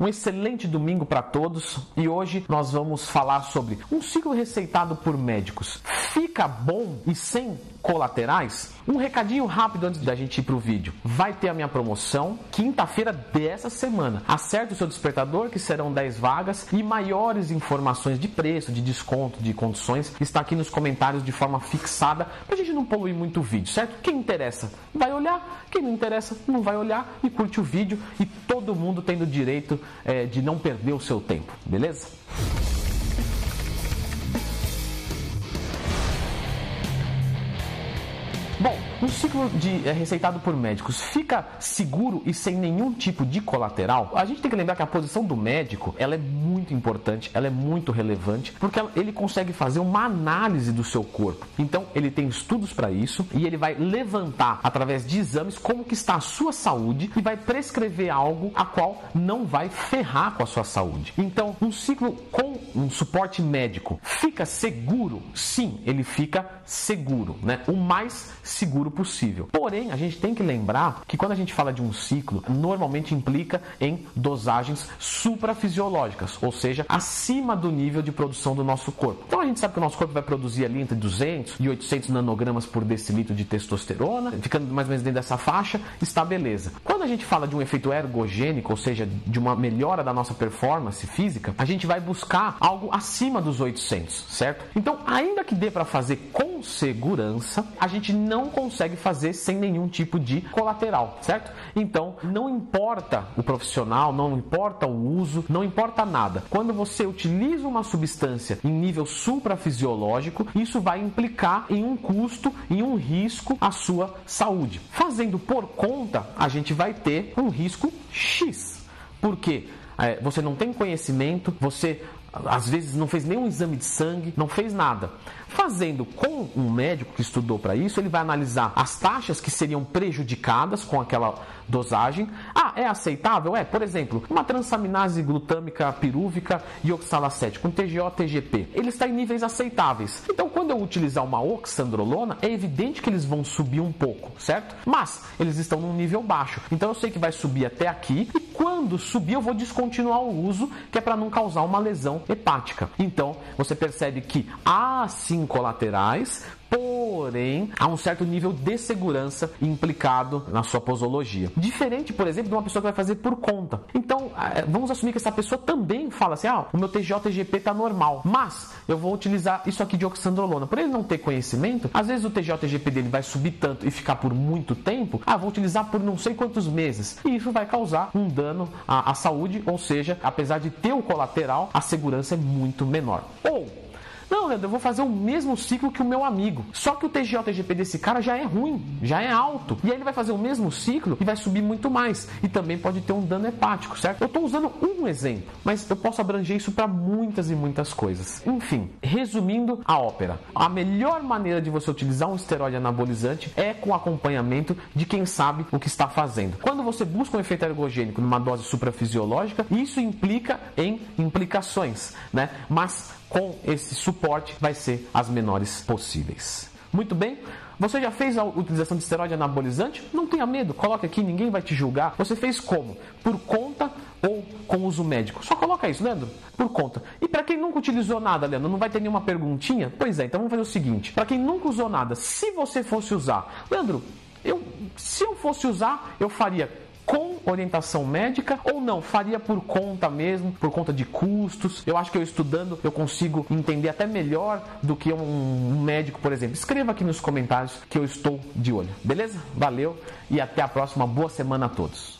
Um excelente domingo para todos e hoje nós vamos falar sobre um ciclo receitado por médicos. Fica bom e sem colaterais? Um recadinho rápido antes da gente ir pro vídeo. Vai ter a minha promoção quinta-feira dessa semana. Acerte o seu despertador que serão 10 vagas e maiores informações de preço, de desconto, de condições está aqui nos comentários de forma fixada pra gente não poluir muito o vídeo, certo? Quem interessa vai olhar, quem não interessa não vai olhar e curte o vídeo e todo mundo tendo direito é, de não perder o seu tempo, beleza? Bom, um ciclo de, é, receitado por médicos fica seguro e sem nenhum tipo de colateral? A gente tem que lembrar que a posição do médico ela é muito importante, ela é muito relevante, porque ele consegue fazer uma análise do seu corpo. Então, ele tem estudos para isso e ele vai levantar através de exames como que está a sua saúde e vai prescrever algo a qual não vai ferrar com a sua saúde. Então, um ciclo com um suporte médico fica seguro? Sim, ele fica seguro, né? O mais seguro possível. Porém, a gente tem que lembrar que quando a gente fala de um ciclo, normalmente implica em dosagens suprafisiológicas, ou seja, acima do nível de produção do nosso corpo. Então a gente sabe que o nosso corpo vai produzir ali entre 200 e 800 nanogramas por decilitro de testosterona, ficando mais ou menos dentro dessa faixa, está beleza. Quando a gente fala de um efeito ergogênico, ou seja, de uma melhora da nossa performance física, a gente vai buscar algo acima dos 800, certo? Então, ainda que dê para fazer com segurança, a gente não consegue fazer sem nenhum tipo de colateral, certo? Então, não importa o profissional, não importa o uso, não importa nada. Quando você utiliza uma substância em nível suprafisiológico, isso vai implicar em um custo, em um risco à sua saúde. Fazendo por conta, a gente vai ter um risco X. Por quê? É, você não tem conhecimento, você às vezes não fez nenhum exame de sangue, não fez nada. Fazendo com um médico que estudou para isso, ele vai analisar as taxas que seriam prejudicadas com aquela dosagem. Ah, é aceitável? É, por exemplo, uma transaminase glutâmica pirúvica e oxalacete com TGO, TGP. Ele está em níveis aceitáveis. Então, quando eu utilizar uma oxandrolona, é evidente que eles vão subir um pouco, certo? Mas eles estão num nível baixo. Então, eu sei que vai subir até aqui e quando subir, eu vou descontinuar o uso, que é para não causar uma lesão hepática. Então, você percebe que há sim colaterais, porém há um certo nível de segurança implicado na sua posologia. Diferente, por exemplo, de uma pessoa que vai fazer por conta. Então, é, vamos assumir que essa pessoa também fala assim: ah, o meu TGO-TGP está normal, mas eu vou utilizar isso aqui de oxandrolona. Por ele não ter conhecimento, às vezes o TGO-TGP dele vai subir tanto e ficar por muito tempo, ah, vou utilizar por não sei quantos meses. E isso vai causar um dano à, à saúde, ou seja, apesar de ter o colateral, a segurança é muito menor. Ou não, Leandro, eu vou fazer o mesmo ciclo que o meu amigo. Só que o TGO-TGP desse cara já é ruim, já é alto. E aí ele vai fazer o mesmo ciclo e vai subir muito mais. E também pode ter um dano hepático, certo? Eu estou usando um exemplo, mas eu posso abranger isso para muitas e muitas coisas. Enfim, resumindo a ópera. A melhor maneira de você utilizar um esteroide anabolizante é com acompanhamento de quem sabe o que está fazendo. Quando você busca um efeito ergogênico numa dose suprafisiológica, isso implica em implicações, né? Mas com esse suporte vai ser as menores possíveis. Muito bem? Você já fez a utilização de esteroide anabolizante? Não tenha medo, coloque aqui, ninguém vai te julgar. Você fez como? Por conta ou com uso médico? Só coloca isso, Leandro, por conta. E para quem nunca utilizou nada, Leandro, não vai ter nenhuma perguntinha? Pois é, então vamos fazer o seguinte: para quem nunca usou nada, se você fosse usar, Leandro, eu, se eu fosse usar, eu faria orientação médica ou não? Faria por conta mesmo, por conta de custos? Eu acho que eu estudando eu consigo entender até melhor do que um médico, por exemplo. Escreva aqui nos comentários que eu estou de olho. Beleza? Valeu e até a próxima. Boa semana a todos.